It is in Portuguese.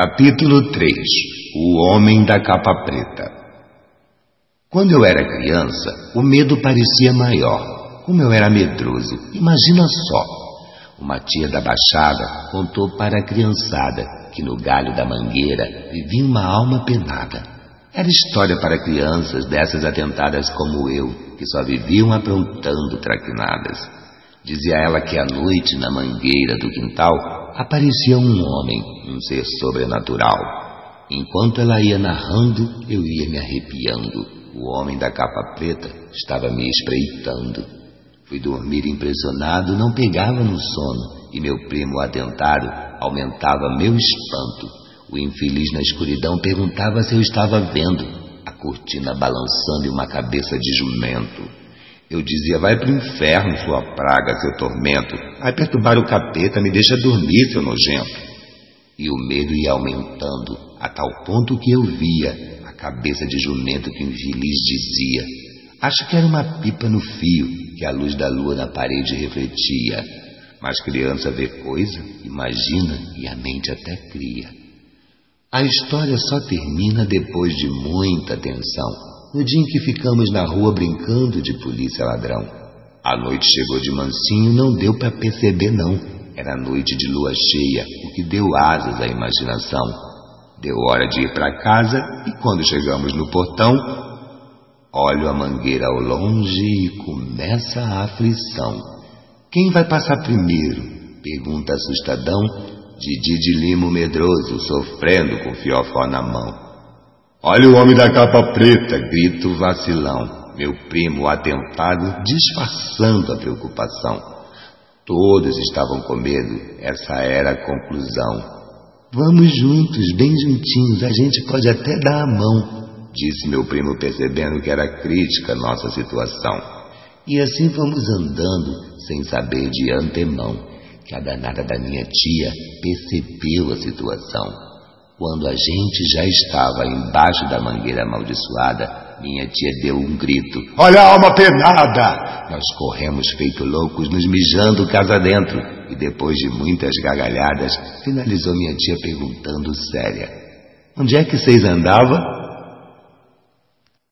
Capítulo 3 O Homem da Capa Preta Quando eu era criança, o medo parecia maior. Como eu era medroso, imagina só. Uma tia da Baixada contou para a criançada que no galho da mangueira vivia uma alma penada. Era história para crianças dessas atentadas como eu, que só viviam aprontando traquinadas. Dizia ela que à noite, na mangueira do quintal, aparecia um homem, um ser sobrenatural. Enquanto ela ia narrando, eu ia me arrepiando. O homem da capa preta estava me espreitando. Fui dormir impressionado, não pegava no sono, e meu primo atentado aumentava meu espanto. O infeliz na escuridão perguntava se eu estava vendo a cortina balançando e uma cabeça de jumento. Eu dizia, vai para o inferno, sua praga, seu tormento. Vai perturbar o capeta, me deixa dormir, seu nojento. E o medo ia aumentando, a tal ponto que eu via a cabeça de jumento que o infeliz dizia. Acho que era uma pipa no fio que a luz da lua na parede refletia. Mas criança vê coisa, imagina e a mente até cria. A história só termina depois de muita tensão no dia em que ficamos na rua brincando de polícia ladrão. A noite chegou de mansinho, não deu para perceber não. Era noite de lua cheia, o que deu asas à imaginação. Deu hora de ir para casa e quando chegamos no portão, olho a mangueira ao longe e começa a aflição. Quem vai passar primeiro? Pergunta assustadão, Didi de Limo medroso, sofrendo com fiofó na mão. Olha o homem da capa preta, grito vacilão. Meu primo atentado disfarçando a preocupação. Todos estavam com medo, essa era a conclusão. Vamos juntos, bem juntinhos, a gente pode até dar a mão, disse meu primo, percebendo que era crítica nossa situação. E assim fomos andando, sem saber de antemão, que a danada da minha tia percebeu a situação. Quando a gente já estava embaixo da mangueira amaldiçoada, minha tia deu um grito: Olha a alma penada! Nós corremos feito loucos, nos mijando casa dentro. E depois de muitas gargalhadas, finalizou minha tia perguntando séria: Onde é que vocês andavam?